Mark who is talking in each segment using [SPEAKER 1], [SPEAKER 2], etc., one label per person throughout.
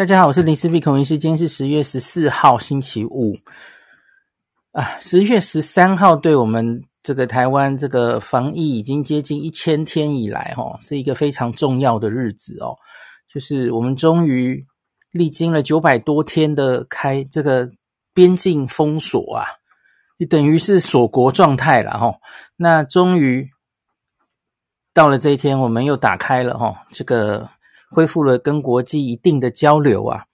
[SPEAKER 1] 大家好，我是林思碧孔医师。今天是十月十四号，星期五啊。十月十三号，对我们这个台湾这个防疫已经接近一千天以来，哈，是一个非常重要的日子哦。就是我们终于历经了九百多天的开这个边境封锁啊，也等于是锁国状态了哈。那终于到了这一天，我们又打开了哈这个。恢复了跟国际一定的交流啊，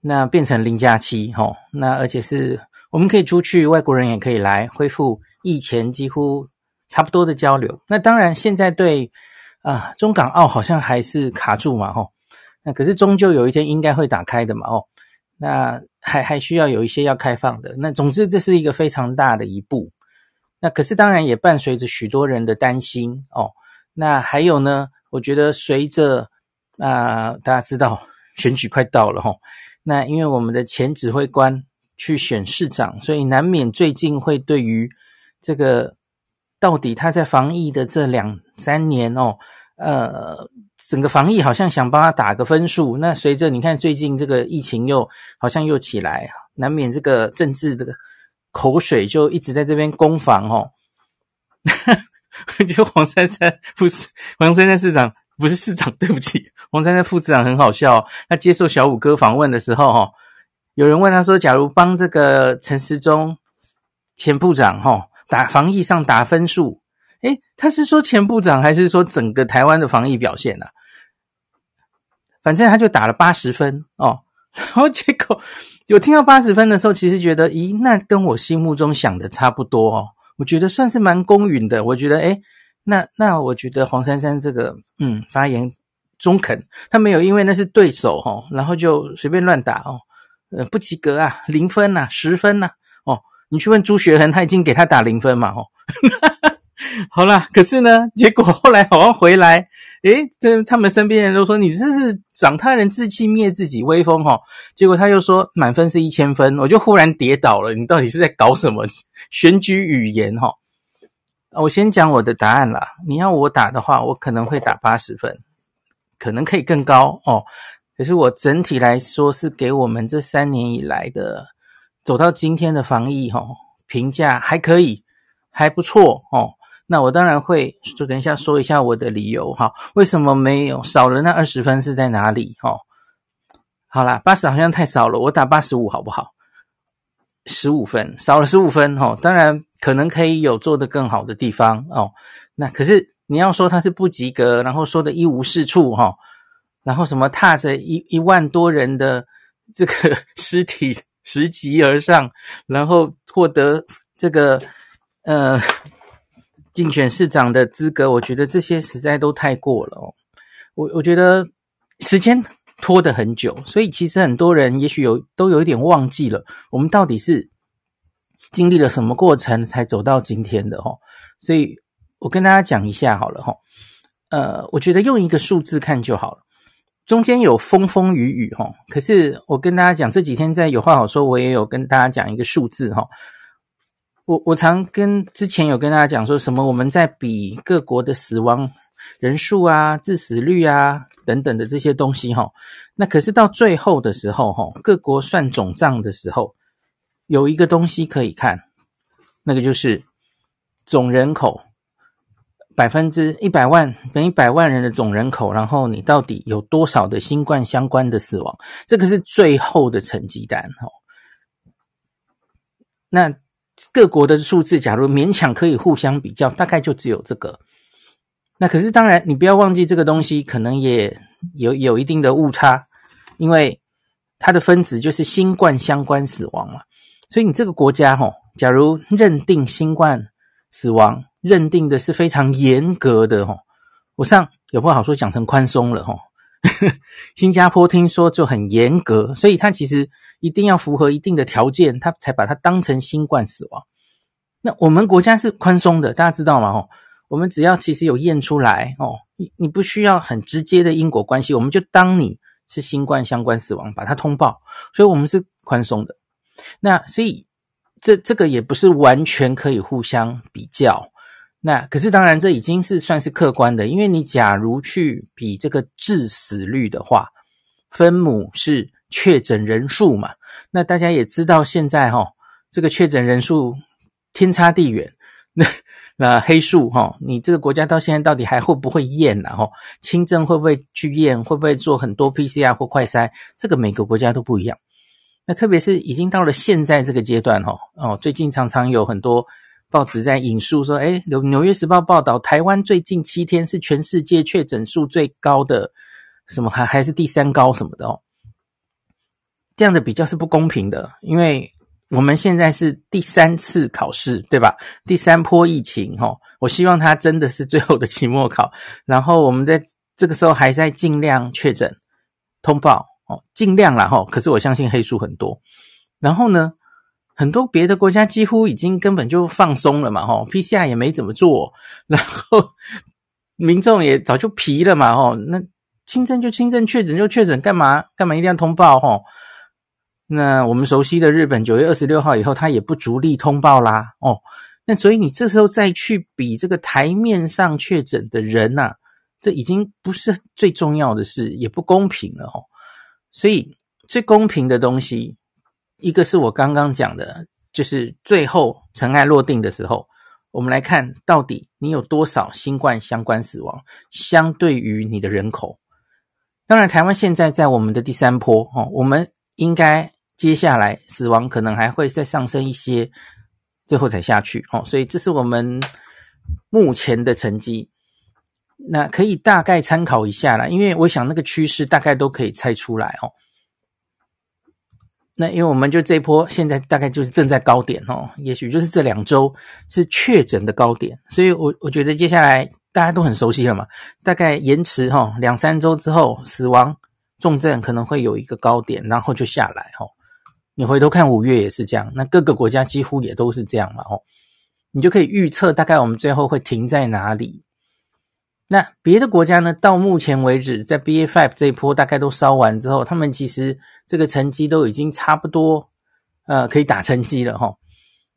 [SPEAKER 1] 那变成零加七齁，那而且是我们可以出去，外国人也可以来，恢复疫前几乎差不多的交流。那当然现在对啊中港澳好像还是卡住嘛齁，那可是终究有一天应该会打开的嘛哦，那还还需要有一些要开放的。那总之这是一个非常大的一步，那可是当然也伴随着许多人的担心哦。那还有呢，我觉得随着那、大家知道 选举快到了齁，那因为我们的前指挥官去选市长，所以难免最近会对于这个到底他在防疫的这两三年哦，呃，整个防疫好像想帮他打个分数。那随着你看最近这个疫情又好像又起来，难免这个政治的口水就一直在这边攻防哦。就黄珊珊不是黄珊珊市长。不是市长，对不起，黄珊珊副市长很好笑。他接受小五哥访问的时候，哈，有人问他说：“假如帮这个陈时中前部长，哈，打防疫上打分数，诶，他是说前部长还是说整个台湾的防疫表现呢？反正他就打了八十分哦。然后结果有听到八十分的时候，其实觉得，咦，那跟我心目中想的差不多哦。我觉得算是蛮公允的。我觉得，诶。那那我觉得黄珊珊这个嗯发言中肯，他没有因为那是对手齁，然后就随便乱打哦，呃不及格啊，零分呐、啊，十分呐、啊，哦，你去问朱学恒，他已经给他打零分嘛，哦，好啦，可是呢，结果后来好像回来，诶，这他们身边人都说你这是长他人志气灭自己威风齁，结果他又说满分是一千分，我就忽然跌倒了，你到底是在搞什么 选举语言齁？我先讲我的答案啦。你要我打的话，我可能会打八十分，可能可以更高哦。可是我整体来说是给我们这三年以来的走到今天的防疫哈、哦、评价还可以，还不错哦。那我当然会就等一下说一下我的理由哈，为什么没有少了那二十分是在哪里哈？好啦，八十好像太少了，我打八十五好不好？十五分少了十五分哈，当然。可能可以有做得更好的地方哦，那可是你要说他是不及格，然后说的一无是处哈、哦，然后什么踏着一一万多人的这个尸体拾级而上，然后获得这个呃竞选市长的资格，我觉得这些实在都太过了哦。我我觉得时间拖得很久，所以其实很多人也许有都有一点忘记了，我们到底是。经历了什么过程才走到今天的齁？所以我跟大家讲一下好了齁。呃，我觉得用一个数字看就好了。中间有风风雨雨齁，可是我跟大家讲，这几天在有话好说，我也有跟大家讲一个数字齁。我我常跟之前有跟大家讲说什么，我们在比各国的死亡人数啊、致死率啊等等的这些东西齁。那可是到最后的时候齁，各国算总账的时候。有一个东西可以看，那个就是总人口百分之一百万，等于百万人的总人口，然后你到底有多少的新冠相关的死亡？这个是最后的成绩单哦。那各国的数字，假如勉强可以互相比较，大概就只有这个。那可是当然，你不要忘记这个东西可能也有有一定的误差，因为它的分子就是新冠相关死亡嘛。所以你这个国家齁，假如认定新冠死亡认定的是非常严格的齁，我上有不好说讲成宽松了齁。新加坡听说就很严格，所以它其实一定要符合一定的条件，它才把它当成新冠死亡。那我们国家是宽松的，大家知道吗？齁，我们只要其实有验出来哦，你你不需要很直接的因果关系，我们就当你是新冠相关死亡，把它通报。所以我们是宽松的。那所以这这个也不是完全可以互相比较，那可是当然这已经是算是客观的，因为你假如去比这个致死率的话，分母是确诊人数嘛。那大家也知道，现在哈、哦，这个确诊人数天差地远。那那黑数哈、哦，你这个国家到现在到底还会不会验呢？哈，轻症会不会去验？会不会做很多 PCR 或快筛？这个每个国家都不一样。那特别是已经到了现在这个阶段哈，哦，最近常常有很多报纸在引述说，诶，纽纽约时报报道，台湾最近七天是全世界确诊数最高的，什么还还是第三高什么的哦。这样的比较是不公平的，因为我们现在是第三次考试，对吧？第三波疫情，哈，我希望它真的是最后的期末考。然后我们在这个时候还在尽量确诊通报，哦，尽量啦，哈。可是我相信黑数很多。然后呢，很多别的国家几乎已经根本就放松了嘛，哈，PCR 也没怎么做，然后民众也早就疲了嘛，哈。那轻症就轻症，确诊就确诊，干嘛干嘛一定要通报，哈？那我们熟悉的日本九月二十六号以后，他也不逐例通报啦。哦，那所以你这时候再去比这个台面上确诊的人呐、啊，这已经不是最重要的事，也不公平了哦。所以最公平的东西，一个是我刚刚讲的，就是最后尘埃落定的时候，我们来看到底你有多少新冠相关死亡，相对于你的人口。当然，台湾现在在我们的第三波哦，我们应该。接下来死亡可能还会再上升一些，最后才下去哦。所以这是我们目前的成绩，那可以大概参考一下啦，因为我想那个趋势大概都可以猜出来哦。那因为我们就这波现在大概就是正在高点哦，也许就是这两周是确诊的高点，所以我我觉得接下来大家都很熟悉了嘛，大概延迟哈两三周之后，死亡重症可能会有一个高点，然后就下来哈。你回头看五月也是这样，那各个国家几乎也都是这样嘛，哦，你就可以预测大概我们最后会停在哪里。那别的国家呢？到目前为止，在 BA.5 这一波大概都烧完之后，他们其实这个成绩都已经差不多，呃，可以打成绩了，哈。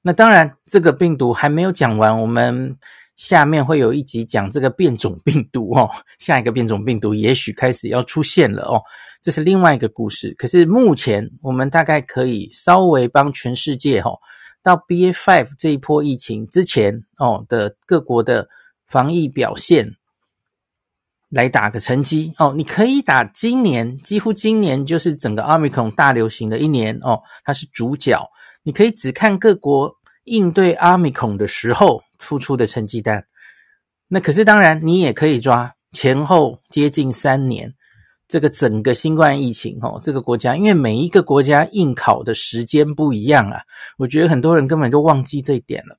[SPEAKER 1] 那当然，这个病毒还没有讲完，我们。下面会有一集讲这个变种病毒哦，下一个变种病毒也许开始要出现了哦，这是另外一个故事。可是目前我们大概可以稍微帮全世界哈，到 BA.5 这一波疫情之前哦的各国的防疫表现来打个成绩哦。你可以打今年，几乎今年就是整个 Omicron 大流行的一年哦，它是主角。你可以只看各国应对 Omicron 的时候。付出的成绩单，那可是当然，你也可以抓前后接近三年，这个整个新冠疫情哦，这个国家，因为每一个国家应考的时间不一样啊，我觉得很多人根本就忘记这一点了，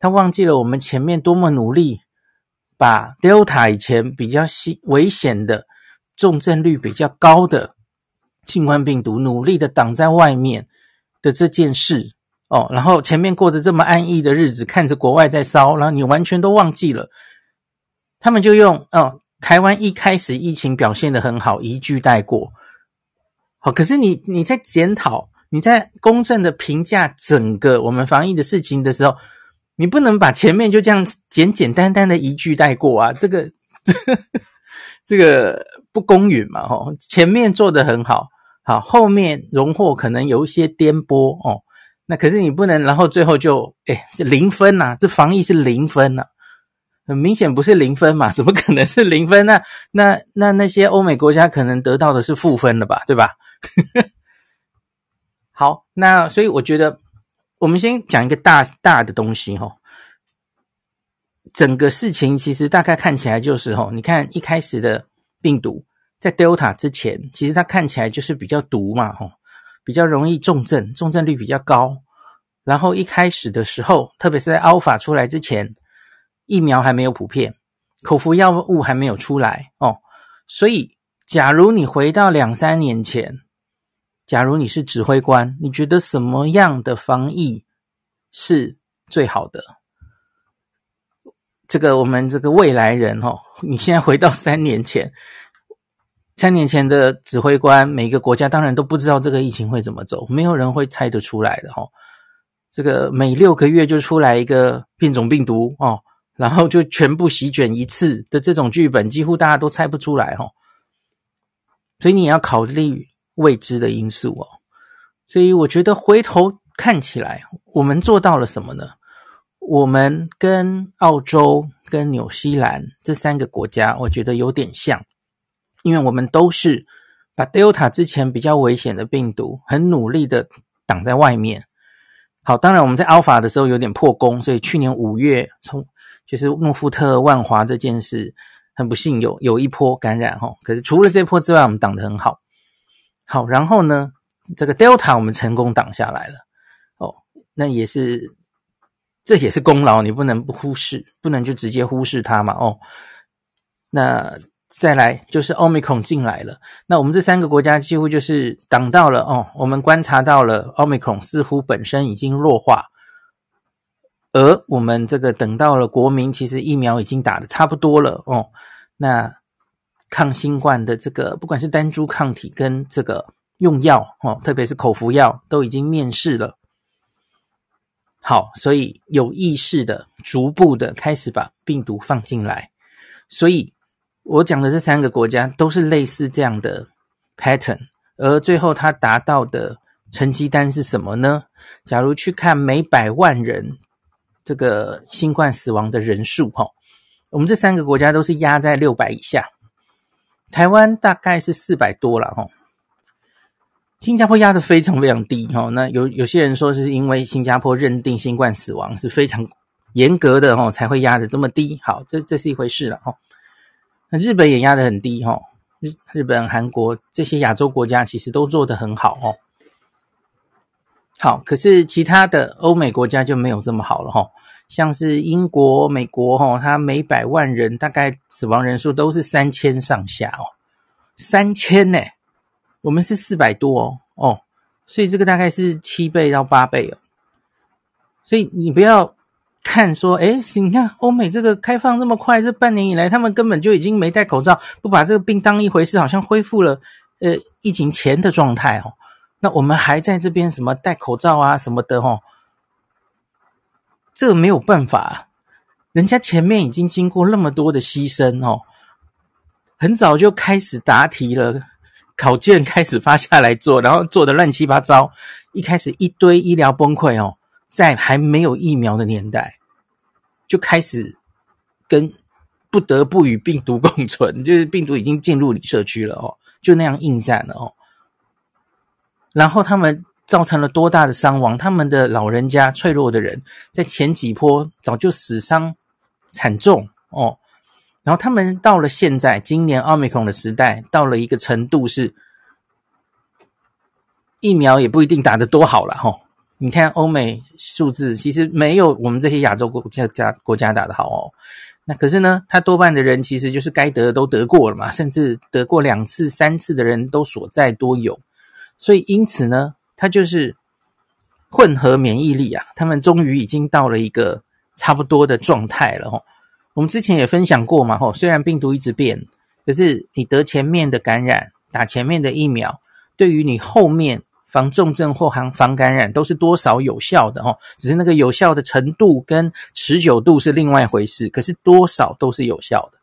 [SPEAKER 1] 他忘记了我们前面多么努力，把 Delta 以前比较危险的、重症率比较高的新冠病毒努力的挡在外面的这件事。哦，然后前面过着这么安逸的日子，看着国外在烧，然后你完全都忘记了，他们就用哦，台湾一开始疫情表现得很好，一句带过。好，可是你你在检讨，你在公正的评价整个我们防疫的事情的时候，你不能把前面就这样简简单单的一句带过啊，这个这 这个不公允嘛，哦，前面做得很好，好，后面荣获可能有一些颠簸哦。那可是你不能，然后最后就诶是零分呐、啊？这防疫是零分呐、很明显不是零分嘛？怎么可能是零分呢、那那那些欧美国家可能得到的是负分了吧？对吧？好，那所以我觉得我们先讲一个大大的东西哈。整个事情其实大概看起来就是哈，你看一开始的病毒在 Delta 之前，其实它看起来就是比较毒嘛，哈。比较容易重症，重症率比较高。然后一开始的时候，特别是在 Alpha 出来之前，疫苗还没有普遍，口服药物还没有出来哦。所以，假如你回到两三年前，假如你是指挥官，你觉得什么样的防疫是最好的？这个我们这个未来人哦，你现在回到三年前。三年前的指挥官，每个国家当然都不知道这个疫情会怎么走，没有人会猜得出来的哦。这个每六个月就出来一个变种病毒哦，然后就全部席卷一次的这种剧本，几乎大家都猜不出来哈。所以你也要考虑未知的因素哦。所以我觉得回头看起来，我们做到了什么呢？我们跟澳洲、跟纽西兰这三个国家，我觉得有点像，因为我们都是把 Delta 之前比较危险的病毒，很努力的挡在外面。好，当然我们在 Alpha 的时候有点破功，所以去年五月从就是诺富特、万华这件事，很不幸有有一波感染哈。可是除了这波之外，我们挡得很好。好，然后呢，这个 Delta 我们成功挡下来了。哦，那也是。这也是功劳，你不能不忽视，不能就直接忽视它嘛。哦，那再来就是 Omicron 进来了，那我们这三个国家几乎就是挡到了哦。我们观察到了 Omicron 似乎本身已经弱化，而我们这个等到了国民其实疫苗已经打的差不多了哦。那抗新冠的这个不管是单株抗体跟这个用药哦，特别是口服药都已经面世了。好，所以有意识的、逐步的开始把病毒放进来。所以我讲的这三个国家都是类似这样的 pattern，而最后它达到的成绩单是什么呢？假如去看每百万人这个新冠死亡的人数，哈，我们这三个国家都是压在六百以下，台湾大概是四百多了，哈。新加坡压的非常非常低哈，那有有些人说是因为新加坡认定新冠死亡是非常严格的哈，才会压的这么低。好，这这是一回事了哈。那日本也压的很低哈，日日本、韩国这些亚洲国家其实都做得很好哦。好，可是其他的欧美国家就没有这么好了哈，像是英国、美国哈，它每百万人大概死亡人数都是三千上下哦，三千呢。我们是四百多哦，哦，所以这个大概是七倍到八倍哦。所以你不要看说，哎，你看欧美这个开放这么快，这半年以来他们根本就已经没戴口罩，不把这个病当一回事，好像恢复了呃疫情前的状态哦。那我们还在这边什么戴口罩啊什么的哦，这个没有办法，人家前面已经经过那么多的牺牲哦，很早就开始答题了。考卷开始发下来做，然后做的乱七八糟。一开始一堆医疗崩溃哦，在还没有疫苗的年代，就开始跟不得不与病毒共存，就是病毒已经进入你社区了哦，就那样应战了哦。然后他们造成了多大的伤亡？他们的老人家、脆弱的人，在前几波早就死伤惨重哦。然后他们到了现在，今年奥密克戎的时代，到了一个程度是疫苗也不一定打得多好了哈。你看欧美数字，其实没有我们这些亚洲国家家国家打得好哦。那可是呢，他多半的人其实就是该得的都得过了嘛，甚至得过两次、三次的人都所在多有。所以因此呢，它就是混合免疫力啊，他们终于已经到了一个差不多的状态了哈。我们之前也分享过嘛，吼，虽然病毒一直变，可是你得前面的感染，打前面的疫苗，对于你后面防重症或防防感染都是多少有效的，吼，只是那个有效的程度跟持久度是另外一回事，可是多少都是有效的。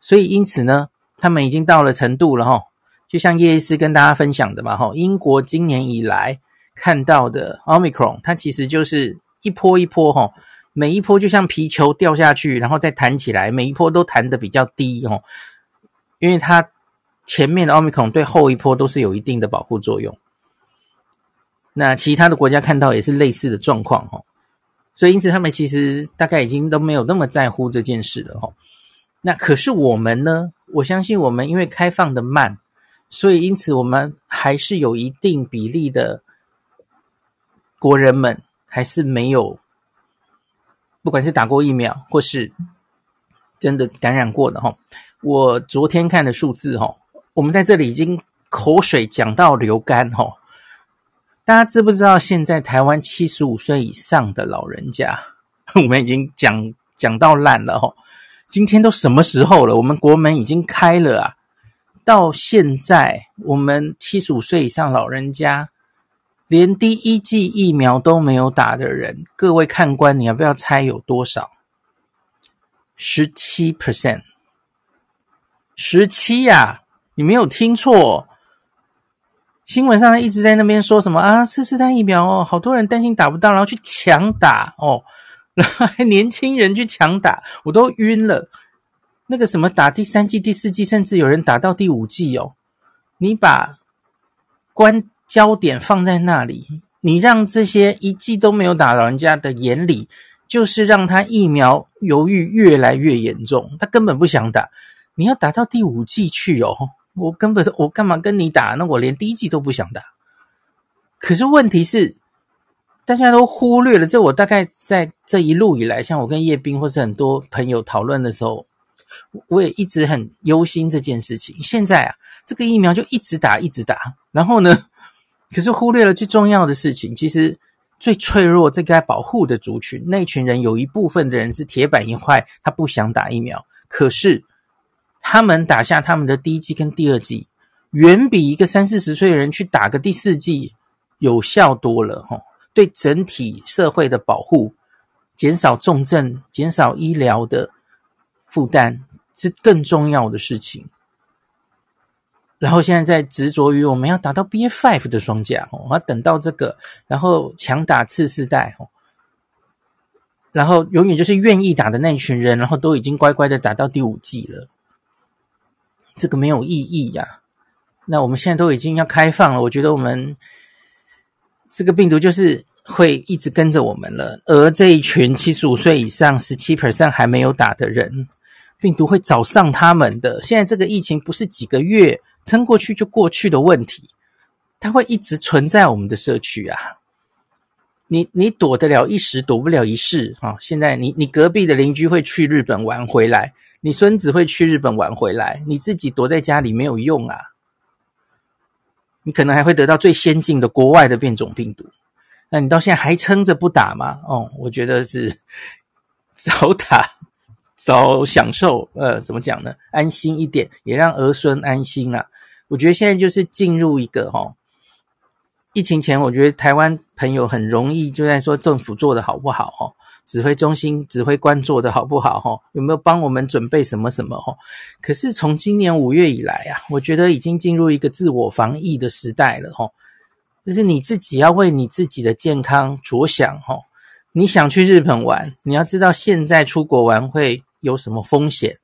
[SPEAKER 1] 所以因此呢，他们已经到了程度了，吼，就像叶医师跟大家分享的嘛，吼，英国今年以来看到的 Omicron，它其实就是一波一波，哈。每一波就像皮球掉下去，然后再弹起来，每一波都弹得比较低哦，因为它前面的奥密克戎对后一波都是有一定的保护作用。那其他的国家看到也是类似的状况哦，所以因此他们其实大概已经都没有那么在乎这件事了哦。那可是我们呢？我相信我们因为开放的慢，所以因此我们还是有一定比例的国人们还是没有。不管是打过疫苗，或是真的感染过的哈，我昨天看的数字哈，我们在这里已经口水讲到流干哈。大家知不知道现在台湾七十五岁以上的老人家，我们已经讲讲到烂了哈。今天都什么时候了？我们国门已经开了啊，到现在我们七十五岁以上老人家。连第一剂疫苗都没有打的人，各位看官，你要不要猜有多少？十七 percent，十七呀！你没有听错，新闻上一直在那边说什么啊，次世代疫苗哦，好多人担心打不到，然后去抢打哦，然 后还年轻人去抢打，我都晕了。那个什么打第三季、第四季，甚至有人打到第五季哦，你把关焦点放在那里，你让这些一季都没有打老人家的眼里，就是让他疫苗犹豫越来越严重，他根本不想打。你要打到第五季去哦，我根本我干嘛跟你打？那我连第一季都不想打。可是问题是，大家都忽略了。这我大概在这一路以来，像我跟叶斌或是很多朋友讨论的时候，我也一直很忧心这件事情。现在啊，这个疫苗就一直打，一直打，然后呢，可是忽略了最重要的事情。其实最脆弱、最该保护的族群，那群人有一部分的人是铁板一块，他不想打疫苗，可是。他们打下他们的第一剂跟第二剂，远比一个三四十岁的人去打个第四剂有效多了，吼！对整体社会的保护，减少重症，减少医疗的负担，是更重要的事情。然后现在在执着于我们要打到 BA.5 的双价，哦，我要等到这个，然后强打次世代，哦，然后永远就是愿意打的那一群人，然后都已经乖乖的打到第五剂了。这个没有意义呀、那我们现在都已经要开放了，我觉得我们这个病毒就是会一直跟着我们了。而这一群七十五岁以上、十七 percent 还没有打的人，病毒会找上他们的。现在这个疫情不是几个月撑过去就过去的问题，它会一直存在我们的社区啊。你你躲得了一时，躲不了一世啊。现在你你隔壁的邻居会去日本玩回来。你孙子会去日本玩回来，你自己躲在家里没有用啊！你可能还会得到最先进的国外的变种病毒，那你到现在还撑着不打吗？哦，我觉得是 早打早享受，呃，怎么讲呢？安心一点，也让儿孙安心啊！我觉得现在就是进入一个哈、哦，疫情前，我觉得台湾朋友很容易就在说政府做得好不好哦。指挥中心指挥官做得好不好？哈，有没有帮我们准备什么什么？哈，可是从今年五月以来啊，我觉得已经进入一个自我防疫的时代了。哈，就是你自己要为你自己的健康着想。哈，你想去日本玩，你要知道现在出国玩会有什么风险，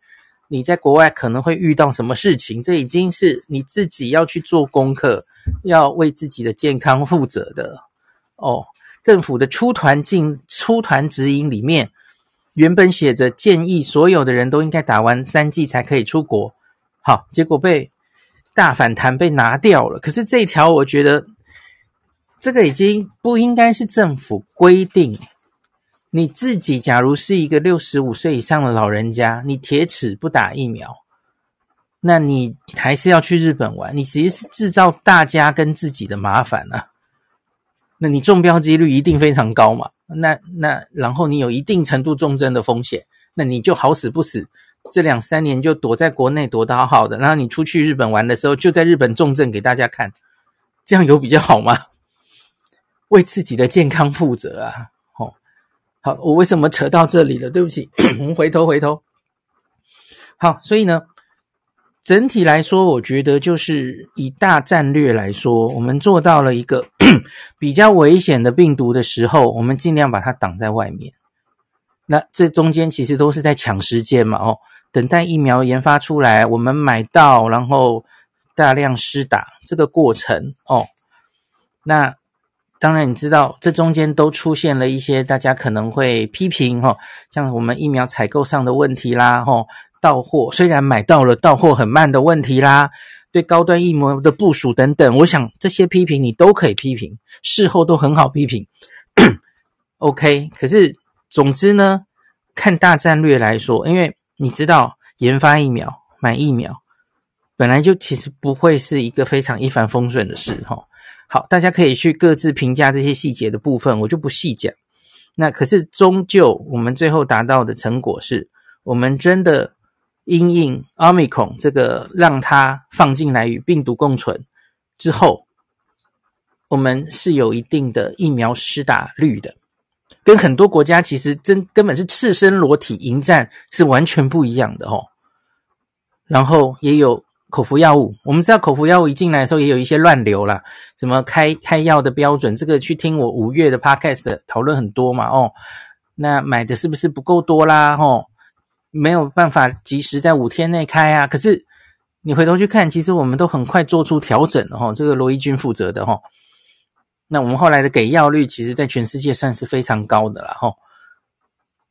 [SPEAKER 1] 你在国外可能会遇到什么事情，这已经是你自己要去做功课，要为自己的健康负责的哦。政府的出团进出团指引里面，原本写着建议所有的人都应该打完三剂才可以出国，好，结果被大反弹被拿掉了。可是这一条，我觉得这个已经不应该是政府规定。你自己假如是一个六十五岁以上的老人家，你铁齿不打疫苗，那你还是要去日本玩，你其实是制造大家跟自己的麻烦啊。那你中标几率一定非常高嘛？那那然后你有一定程度重症的风险，那你就好死不死，这两三年就躲在国内躲得好好的，然后你出去日本玩的时候，就在日本重症给大家看，这样有比较好吗？为自己的健康负责啊！好，我为什么扯到这里了？对不起，我们回头回头。好，所以呢。整体来说，我觉得就是以大战略来说，我们做到了一个 比较危险的病毒的时候，我们尽量把它挡在外面。那这中间其实都是在抢时间嘛，哦，等待疫苗研发出来，我们买到，然后大量施打这个过程，哦，那当然你知道，这中间都出现了一些大家可能会批评，哈，像我们疫苗采购上的问题啦，哈。到货虽然买到了，到货很慢的问题啦，对高端疫苗的部署等等，我想这些批评你都可以批评，事后都很好批评。OK，可是总之呢，看大战略来说，因为你知道研发疫苗、买疫苗本来就其实不会是一个非常一帆风顺的事哈。好，大家可以去各自评价这些细节的部分，我就不细讲。那可是终究我们最后达到的成果是，我们真的。因应 Omicron 这个让它放进来与病毒共存之后，我们是有一定的疫苗施打率的，跟很多国家其实真根本是赤身裸体迎战是完全不一样的哦。然后也有口服药物，我们知道口服药物一进来的时候也有一些乱流啦，什么开开药的标准，这个去听我五月的 podcast 的讨论很多嘛，哦，那买的是不是不够多啦？哦，没有办法及时在五天内开啊。可是你回头去看，其实我们都很快做出调整的哈，这个罗一军负责的哈。那我们后来的给药率，其实在全世界算是非常高的了哈。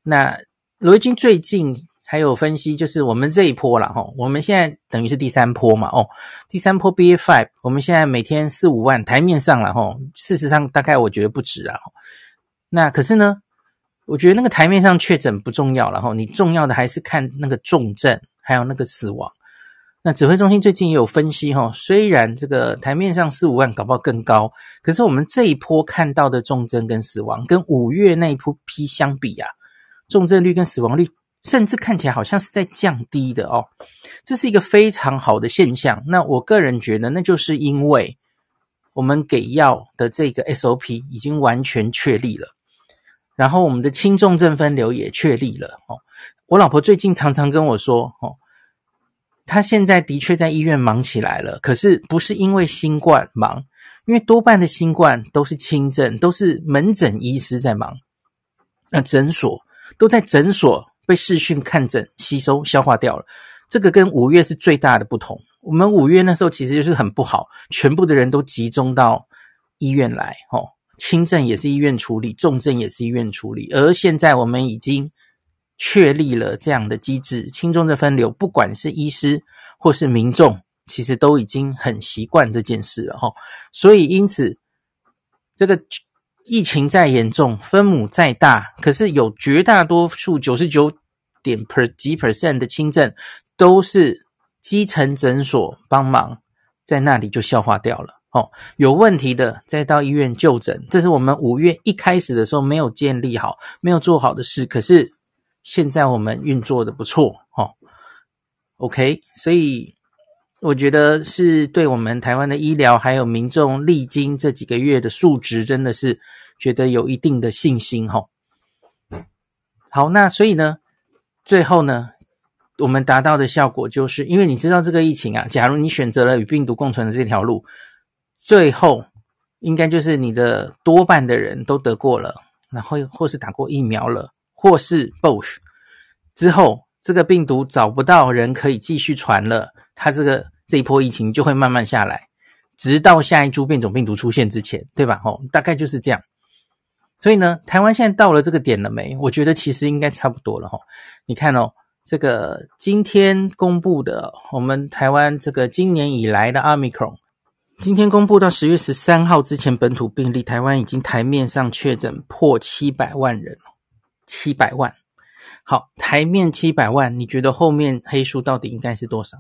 [SPEAKER 1] 那罗伊军最近。还有分析，就是我们这一波了哈，我们现在等于是第三波嘛，哦，第三波 BA five，我们现在每天四五万台面上了哈，事实上大概我觉得不止啊。那可是呢，我觉得那个台面上确诊不重要了哈，你重要的还是看那个重症，还有那个死亡。那指挥中心最近也有分析哈，虽然这个台面上四五万搞不好更高，可是我们这一波看到的重症跟死亡，跟五月那一批相比啊，重症率跟死亡率。甚至看起来好像是在降低的哦，这是一个非常好的现象。那我个人觉得，那就是因为我们给药的这个 SOP 已经完全确立了，然后我们的轻重症分流也确立了哦。我老婆最近常常跟我说哦，她现在的确在医院忙起来了，可是不是因为新冠忙，因为多半的新冠都是轻症，都是门诊医师在忙，那诊所都在诊所。被视讯看诊、吸收、消化掉了，这个跟五月是最大的不同。我们五月那时候其实就是很不好，全部的人都集中到医院来，哦，轻症也是医院处理，重症也是医院处理。而现在我们已经确立了这样的机制，轻重的分流，不管是医师或是民众，其实都已经很习惯这件事了，哈。所以因此，这个。疫情再严重，分母再大，可是有绝大多数九十九点 per 几 percent 的轻症都是基层诊所帮忙，在那里就消化掉了。哦，有问题的再到医院就诊，这是我们五月一开始的时候没有建立好、没有做好的事。可是现在我们运作的不错，哦，OK，所以。我觉得是对我们台湾的医疗还有民众历经这几个月的数值，真的是觉得有一定的信心哈。好，那所以呢，最后呢，我们达到的效果就是，因为你知道这个疫情啊，假如你选择了与病毒共存的这条路，最后应该就是你的多半的人都得过了，然后或是打过疫苗了，或是 both 之后，这个病毒找不到人可以继续传了，它这个。这一波疫情就会慢慢下来，直到下一株变种病毒出现之前，对吧？哦，大概就是这样。所以呢，台湾现在到了这个点了没？我觉得其实应该差不多了哈。你看哦，这个今天公布的我们台湾这个今年以来的 Omicron，今天公布到十月十三号之前本土病例，台湾已经台面上确诊破七百万人，七百万。好，台面七百万，你觉得后面黑数到底应该是多少？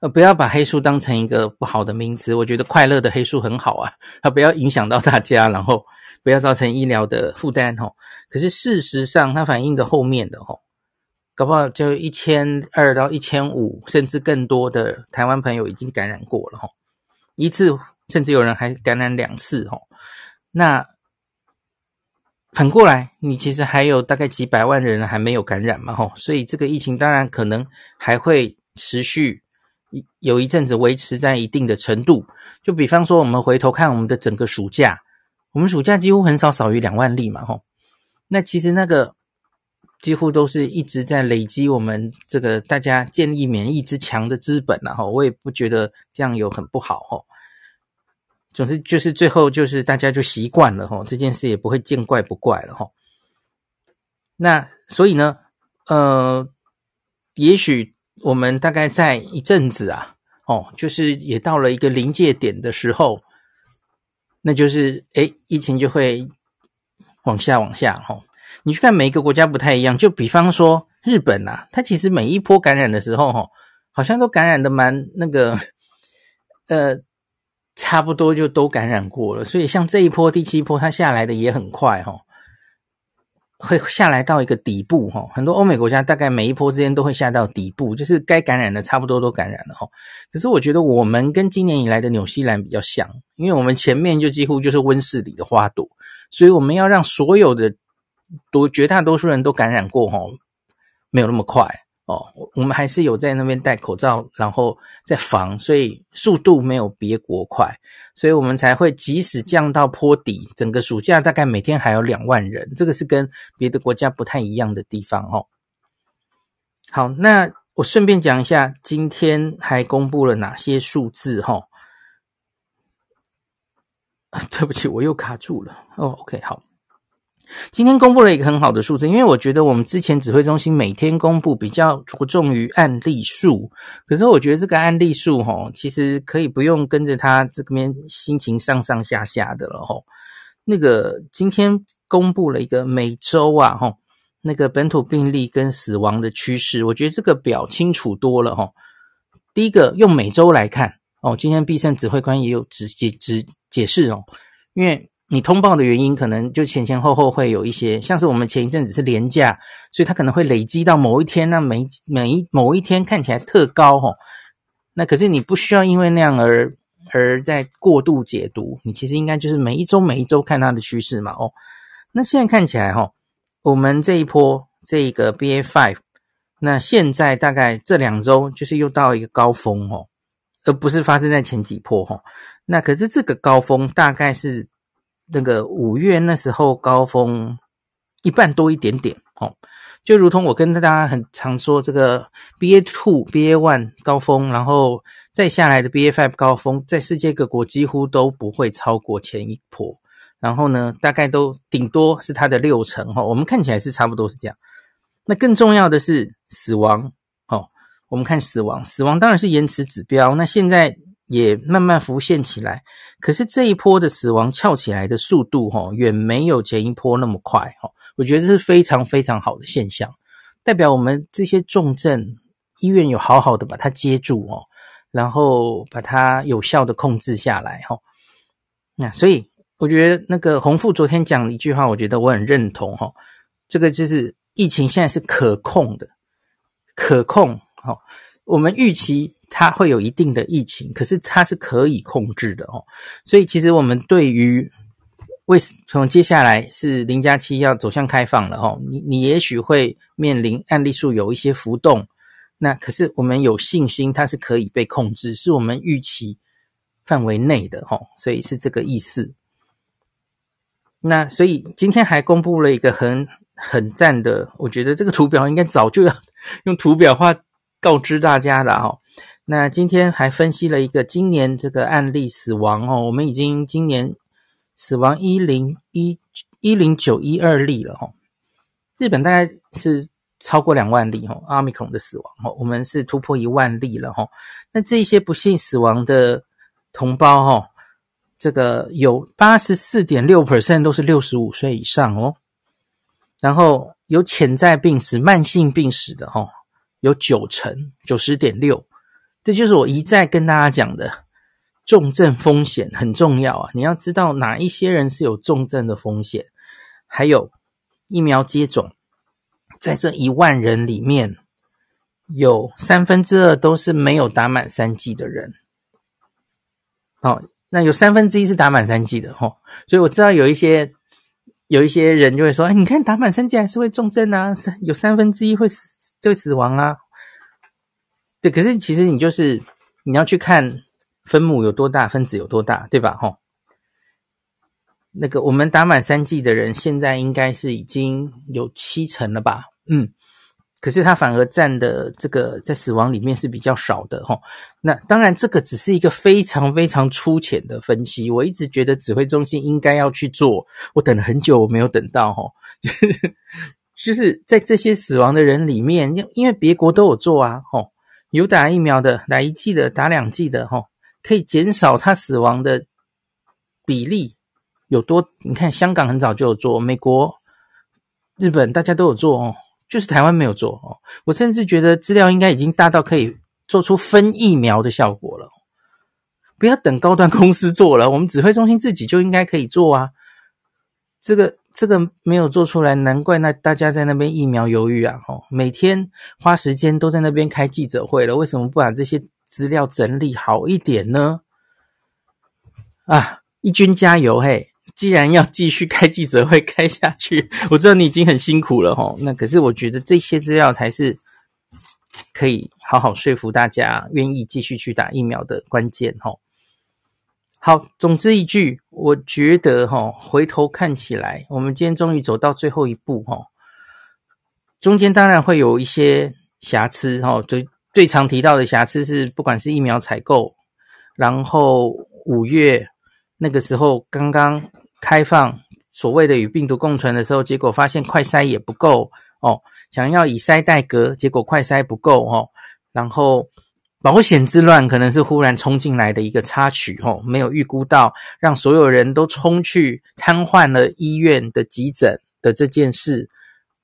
[SPEAKER 1] 呃，不要把黑数当成一个不好的名词。我觉得快乐的黑数很好啊，它不要影响到大家，然后不要造成医疗的负担哦。可是事实上，它反映的后面的哦，搞不好就一千二到一千五，甚至更多的台湾朋友已经感染过了哦，一次甚至有人还感染两次哦。那反过来，你其实还有大概几百万人还没有感染嘛吼，所以这个疫情当然可能还会持续。有一阵子维持在一定的程度，就比方说，我们回头看我们的整个暑假，我们暑假几乎很少少于两万例嘛，吼。那其实那个几乎都是一直在累积我们这个大家建立免疫之强的资本，然后我也不觉得这样有很不好，吼。总之就是最后就是大家就习惯了，吼，这件事也不会见怪不怪了，吼。那所以呢，呃，也许。我们大概在一阵子啊，哦，就是也到了一个临界点的时候，那就是诶，疫情就会往下往下哈、哦。你去看每一个国家不太一样，就比方说日本呐、啊，它其实每一波感染的时候哈、好像都感染的蛮那个，呃，差不多就都感染过了。所以像这一波第七波，它下来的也很快哈、会下来到一个底部哈，很多欧美国家大概每一波之间都会下到底部，就是该感染的差不多都感染了哈。可是我觉得我们跟今年以来的纽西兰比较像，因为我们前面就几乎就是温室里的花朵，所以我们要让所有的多绝大多数人都感染过哈，没有那么快哦，我们还是有在那边戴口罩，然后在防，所以速度没有别国快，所以我们才会即使降到坡底，整个暑假大概每天还有两万人，这个是跟别的国家不太一样的地方哦。好，那我顺便讲一下，今天还公布了哪些数字哈？对不起，我又卡住了。哦，OK，好。今天公布了一个很好的数字，因为我觉得我们之前指挥中心每天公布比较着重于案例数，可是我觉得这个案例数齁，其实可以不用跟着他这边心情上上下下的了齁。那个今天公布了一个每周啊齁，那个本土病例跟死亡的趋势，我觉得这个表清楚多了齁。第一个用每周来看哦，今天必胜指挥官也有直接直解释哦，因为。你通报的原因可能就前前后后会有一些，像是我们前一阵子是连价，所以它可能会累积到某一天，那每每一某一天看起来特高吼，那可是你不需要因为那样而而在过度解读，你其实应该就是每一周每一周看它的趋势嘛哦。那现在看起来吼，我们这一波这个 BA.5，那现在大概这两周就是又到一个高峰哦，而不是发生在前几波吼。那可是这个高峰大概是。那个五月那时候高峰一半多一点点哦，就如同我跟大家很常说，这个 BA two、BA one 高峰，然后再下来的 BA five 高峰，在世界各国几乎都不会超过前一波，然后呢，大概都顶多是它的六成哈，我们看起来是差不多是这样。那更重要的是死亡哦，我们看死亡，死亡当然是延迟指标，那现在。也慢慢浮现起来，可是这一波的死亡翘起来的速度，哈，远没有前一波那么快，哈。我觉得这是非常非常好的现象，代表我们这些重症医院有好好的把它接住，哦，然后把它有效的控制下来，哈。那所以我觉得那个洪富昨天讲了一句话，我觉得我很认同，哈。这个就是疫情现在是可控的，可控，哈。我们预期。它会有一定的疫情，可是它是可以控制的哦。所以其实我们对于为从接下来是零加七要走向开放了哦，你你也许会面临案例数有一些浮动，那可是我们有信心它是可以被控制，是我们预期范围内的哦。所以是这个意思。那所以今天还公布了一个很很赞的，我觉得这个图表应该早就要 用图表化告知大家了哦。那今天还分析了一个今年这个案例死亡哦，我们已经今年死亡一零一一零九一二例了哈，日本大概是超过两万例哈，奥密克戎的死亡哈，我们是突破一万例了哈。那这些不幸死亡的同胞哈，这个有八十四点六 percent 都是六十五岁以上哦，然后有潜在病史、慢性病史的哈，有九成九十点六。这就是我一再跟大家讲的，重症风险很重要啊！你要知道哪一些人是有重症的风险，还有疫苗接种，在这一万人里面，有三分之二都是没有打满三剂的人。好，那有三分之一是打满三剂的齁，所以我知道有一些有一些人就会说：“哎，你看打满三剂还是会重症啊，有三分之一会死就会死亡啊。”对，可是其实你就是你要去看分母有多大，分子有多大，对吧？齁，那个我们打满三剂的人，现在应该是已经有七成了吧？嗯，可是他反而占的这个在死亡里面是比较少的，齁。那当然，这个只是一个非常非常粗浅的分析。我一直觉得指挥中心应该要去做，我等了很久，我没有等到，齁，就是在这些死亡的人里面，因因为别国都有做啊，齁。有打疫苗的，打一剂的，打两剂的，哈，可以减少他死亡的比例有多？你看，香港很早就有做，美国、日本大家都有做哦，就是台湾没有做哦。我甚至觉得资料应该已经大到可以做出分疫苗的效果了。不要等高端公司做了，我们指挥中心自己就应该可以做啊。这个。这个没有做出来，难怪那大家在那边疫苗犹豫啊！吼，每天花时间都在那边开记者会了，为什么不把这些资料整理好一点呢？啊，一军加油嘿！既然要继续开记者会开下去，我知道你已经很辛苦了吼，那可是我觉得这些资料才是可以好好说服大家愿意继续去打疫苗的关键齁。好，总之一句，我觉得齁，回头看起来，我们今天终于走到最后一步齁。中间当然会有一些瑕疵齁，最最常提到的瑕疵是，不管是疫苗采购，然后五月那个时候刚刚开放所谓的与病毒共存的时候，结果发现快筛也不够哦，想要以筛代隔，结果快筛不够哦，然后。保险之乱可能是忽然冲进来的一个插曲，吼，没有预估到，让所有人都冲去瘫痪了医院的急诊的这件事，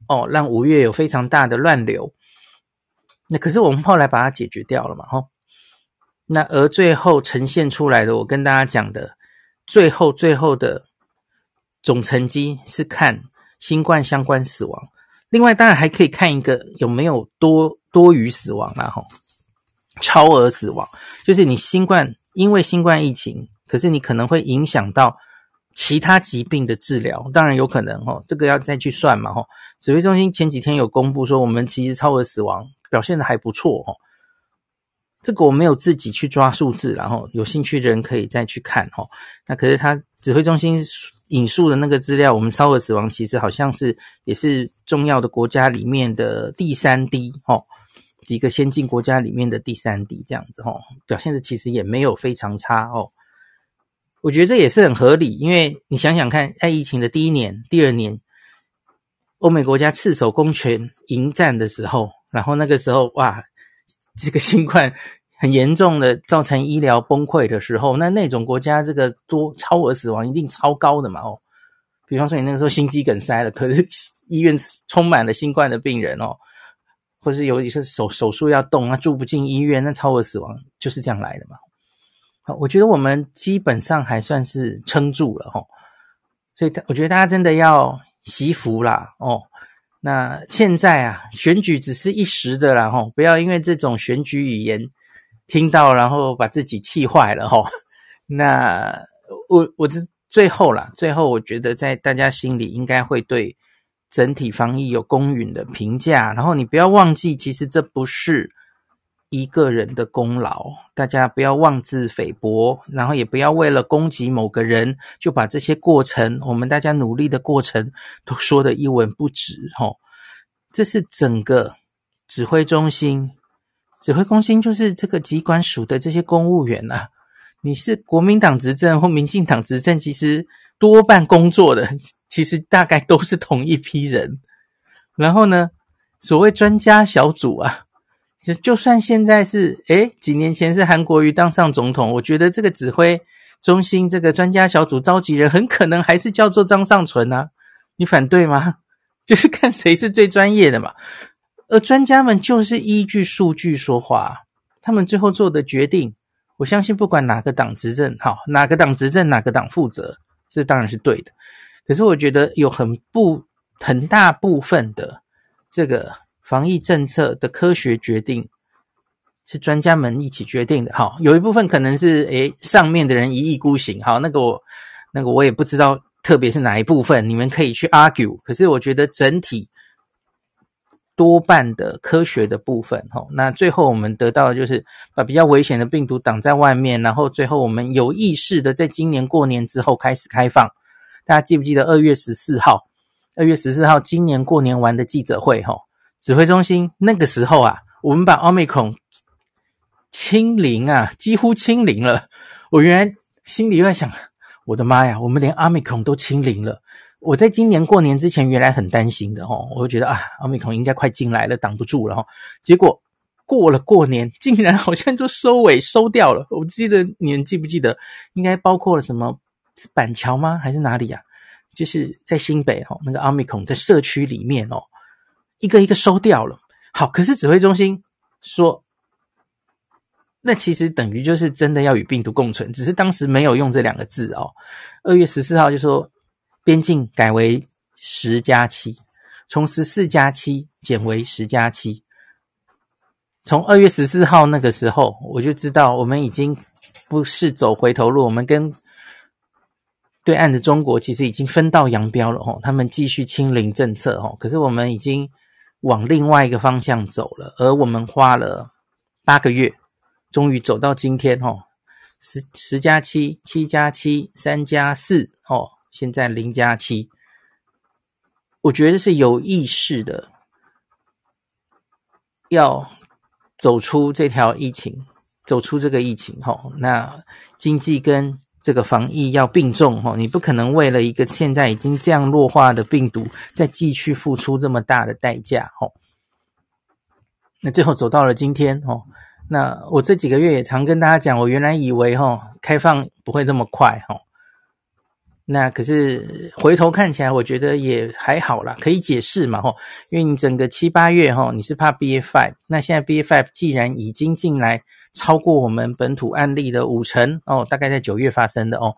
[SPEAKER 1] 哦，让五月有非常大的乱流。那可是我们后来把它解决掉了嘛，吼。那而最后呈现出来的，我跟大家讲的，最后最后的总成绩是看新冠相关死亡，另外当然还可以看一个有没有多多余死亡啦，吼。超额死亡，就是你新冠，因为新冠疫情，可是你可能会影响到其他疾病的治疗，当然有可能哦，这个要再去算嘛吼。指挥中心前几天有公布说，我们其实超额死亡表现的还不错哦。这个我没有自己去抓数字，然后有兴趣的人可以再去看哦。那可是他指挥中心引述的那个资料，我们超额死亡其实好像是也是重要的国家里面的第三低哦。几个先进国家里面的第三低这样子哦，表现的其实也没有非常差哦。我觉得这也是很合理，因为你想想看，在疫情的第一年、第二年，欧美国家赤手空拳迎战的时候，然后那个时候哇，这个新冠很严重的造成医疗崩溃的时候，那那种国家这个多超额死亡一定超高的嘛哦。比方说你那个时候心肌梗塞了，可是医院充满了新冠的病人哦。或是有一些手手术要动，那住不进医院，那超额死亡就是这样来的嘛。好，我觉得我们基本上还算是撑住了齁，所以我觉得大家真的要惜福啦哦。那现在啊，选举只是一时的啦齁，不要因为这种选举语言听到，然后把自己气坏了齁。那我我这最后啦，最后我觉得在大家心里应该会对。整体防疫有公允的评价，然后你不要忘记，其实这不是一个人的功劳，大家不要妄自菲薄，然后也不要为了攻击某个人，就把这些过程，我们大家努力的过程，都说得一文不值，吼，这是整个指挥中心，指挥中心就是这个机关署的这些公务员啊，你是国民党执政或民进党执政，其实。多半工作的 其实大概都是同一批人，然后呢，所谓专家小组啊，就就算现在是诶几年前是韩国瑜当上总统，我觉得这个指挥中心这个专家小组召集人很可能还是叫做张尚存啊，你反对吗？就是看谁是最专业的嘛，而专家们就是依据数据说话，他们最后做的决定，我相信不管哪个党执政，好，哪个党执政哪个党负责。这当然是对的，可是我觉得有很不很大部分的这个防疫政策的科学决定是专家们一起决定的。哈，有一部分可能是诶上面的人一意孤行。好，那个我那个我也不知道，特别是哪一部分，你们可以去 argue。可是我觉得整体多半的科学的部分，哈，那最后我们得到的就是把比较危险的病毒挡在外面，然后最后我们有意识的在今年过年之后开始开放。大家记不记得二月十四号？二月十四号今年过年完的记者会，哈，指挥中心那个时候啊，我们把 Omicron 清零啊，几乎清零了。我原来心里在想，我的妈呀，我们连 Omicron 都清零了。我在今年过年之前，原来很担心的哦，我就觉得啊，奥密克戎应该快进来了，挡不住了哈。结果过了过年，竟然好像就收尾收掉了。我记得你们记不记得？应该包括了什么板桥吗？还是哪里啊？就是在新北哈，那个奥密克戎在社区里面哦，一个一个收掉了。好，可是指挥中心说，那其实等于就是真的要与病毒共存，只是当时没有用这两个字哦。二月十四号就说。边境改为十加七，从十四加七减为十加七。从二月十四号那个时候，我就知道我们已经不是走回头路，我们跟对岸的中国其实已经分道扬镳了吼。他们继续清零政策吼，可是我们已经往另外一个方向走了，而我们花了八个月，终于走到今天哦，十十加七，七加七，三加四哦，现在零加七，我觉得是有意识的要走出这条疫情，走出这个疫情哦，那经济跟这个防疫要并重哦，你不可能为了一个现在已经这样弱化的病毒，再继续付出这么大的代价哦。那最后走到了今天哦，那我这几个月也常跟大家讲，我原来以为哈、哦、开放不会这么快哈、那可是回头看起来，我觉得也还好啦，可以解释嘛吼、因为你整个七八月哈、哦，你是怕 BA.5，那现在 BA.5 既然已经进来超过我们本土案例的五成哦，大概在九月发生的哦，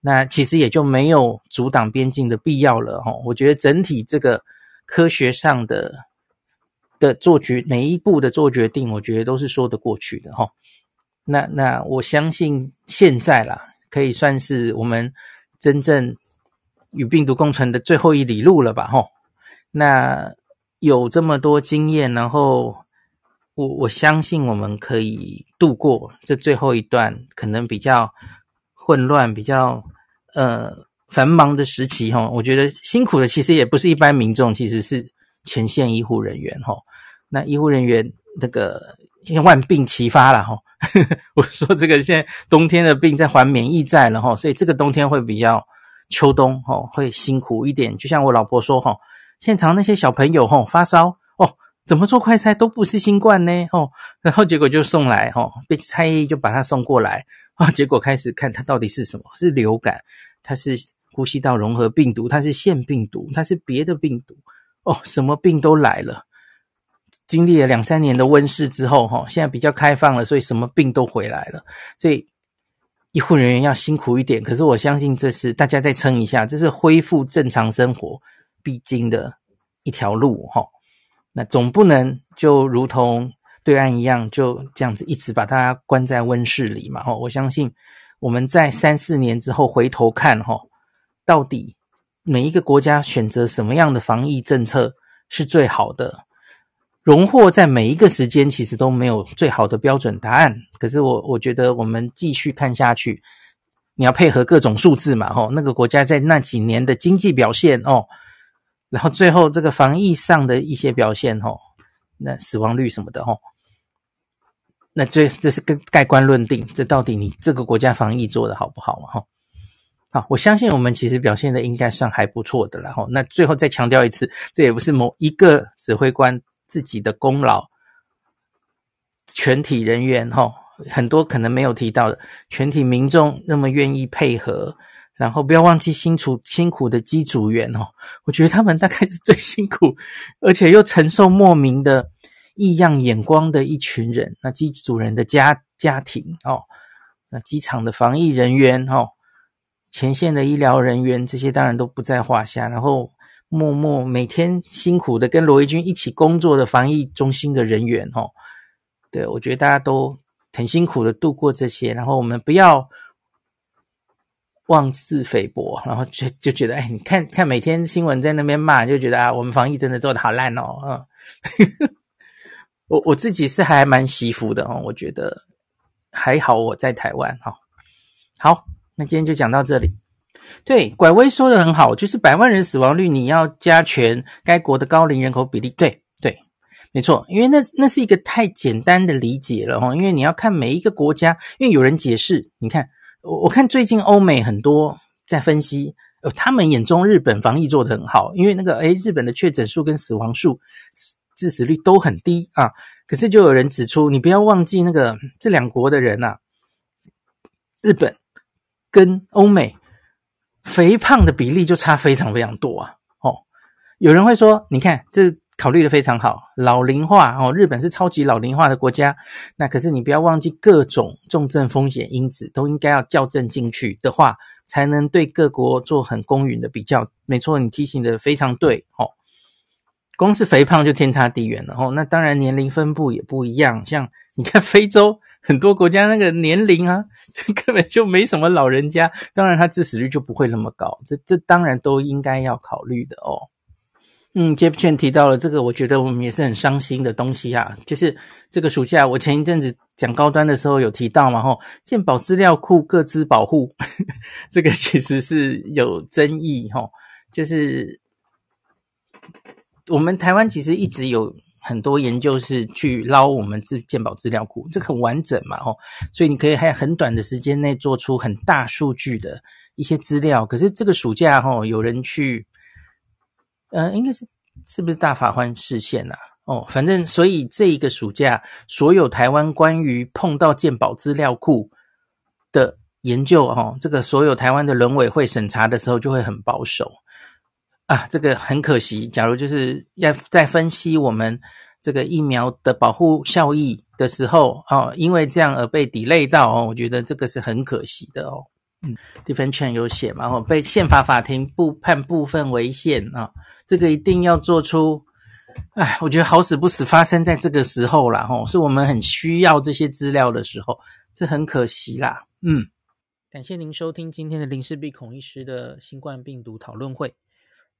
[SPEAKER 1] 那其实也就没有阻挡边境的必要了哈、哦，我觉得整体这个科学上的。的做决每一步的做决定，我觉得都是说得过去的哈。那那我相信现在啦，可以算是我们真正与病毒共存的最后一里路了吧哈。那有这么多经验，然后我我相信我们可以度过这最后一段可能比较混乱、比较呃繁忙的时期哈。我觉得辛苦的其实也不是一般民众，其实是前线医护人员哈。那医护人员那个万病齐发了哈，呵 我说这个现在冬天的病在还免疫债了哈，所以这个冬天会比较秋冬哈会辛苦一点。就像我老婆说哈，现场那些小朋友哈发烧哦，怎么做快筛都不是新冠呢哦，然后结果就送来哈，被拆就把他送过来啊，结果开始看他到底是什么，是流感，他是呼吸道融合病毒，他是腺病毒，他是别的病毒哦，什么病都来了。经历了两三年的温室之后，哈，现在比较开放了，所以什么病都回来了。所以医护人员要辛苦一点，可是我相信这是大家再撑一下，这是恢复正常生活必经的一条路，哈。那总不能就如同对岸一样，就这样子一直把大家关在温室里嘛，哈。我相信我们在三四年之后回头看，哈，到底每一个国家选择什么样的防疫政策是最好的？荣获在每一个时间其实都没有最好的标准答案，可是我我觉得我们继续看下去，你要配合各种数字嘛，吼，那个国家在那几年的经济表现哦，然后最后这个防疫上的一些表现吼，那死亡率什么的吼，那这这是个盖棺论定，这到底你这个国家防疫做得好不好嘛，吼，好，我相信我们其实表现的应该算还不错的了，然后那最后再强调一次，这也不是某一个指挥官。自己的功劳，全体人员哈，很多可能没有提到的，全体民众那么愿意配合，然后不要忘记辛苦辛苦的机组员哦，我觉得他们大概是最辛苦，而且又承受莫名的异样眼光的一群人。那机组人的家家庭哦，那机场的防疫人员哦，前线的医疗人员，这些当然都不在话下，然后。默默每天辛苦的跟罗一军一起工作的防疫中心的人员哦，对，我觉得大家都很辛苦的度过这些，然后我们不要妄自菲薄，然后就就觉得哎，你看看每天新闻在那边骂，就觉得啊，我们防疫真的做的好烂哦，嗯，我我自己是还蛮惜福的哦，我觉得还好我在台湾哈，好，那今天就讲到这里。对，拐威说的很好，就是百万人死亡率，你要加权该国的高龄人口比例。对对，没错，因为那那是一个太简单的理解了哈，因为你要看每一个国家，因为有人解释，你看我我看最近欧美很多在分析，呃，他们眼中日本防疫做得很好，因为那个诶日本的确诊数跟死亡数、致死率都很低啊，可是就有人指出，你不要忘记那个这两国的人呐，日本跟欧美。肥胖的比例就差非常非常多啊！哦，有人会说，你看这考虑的非常好，老龄化哦，日本是超级老龄化的国家，那可是你不要忘记各种重症风险因子都应该要校正进去的话，才能对各国做很公允的比较。没错，你提醒的非常对哦。光是肥胖就天差地远了哦。那当然年龄分布也不一样，像你看非洲。很多国家那个年龄啊，这根本就没什么老人家，当然他致死率就不会那么高，这这当然都应该要考虑的哦。嗯，Jeff Chen 提到了这个，我觉得我们也是很伤心的东西啊。就是这个暑假，我前一阵子讲高端的时候有提到嘛，吼，健保资料库各自保护，这个其实是有争议，吼，就是我们台湾其实一直有很多研究是去捞我们自鉴宝资料库，这很完整嘛，吼，所以你可以在很短的时间内做出很大数据的一些资料。可是这个暑假，吼，有人去。呃，应该是是不是大法官释宪呐？哦，反正所以这一个暑假，所有台湾关于碰到鉴宝资料库的研究，哦，这个所有台湾的伦委会审查的时候就会很保守啊，这个很可惜。假如就是要在分析我们这个疫苗的保护效益的时候，哦，因为这样而被 delay 到哦，我觉得这个是很可惜的哦。嗯，Defense Chain 有写嘛？哦，被宪法法庭不判部分违宪啊，这个一定要做出。哎，我觉得好死不死发生在这个时候啦，吼，是我们很需要这些资料的时候，这很可惜啦。嗯，感谢您收听今天的林氏璧孔医师的新冠病毒讨论会。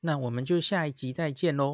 [SPEAKER 1] 那我们就下一集再见喽。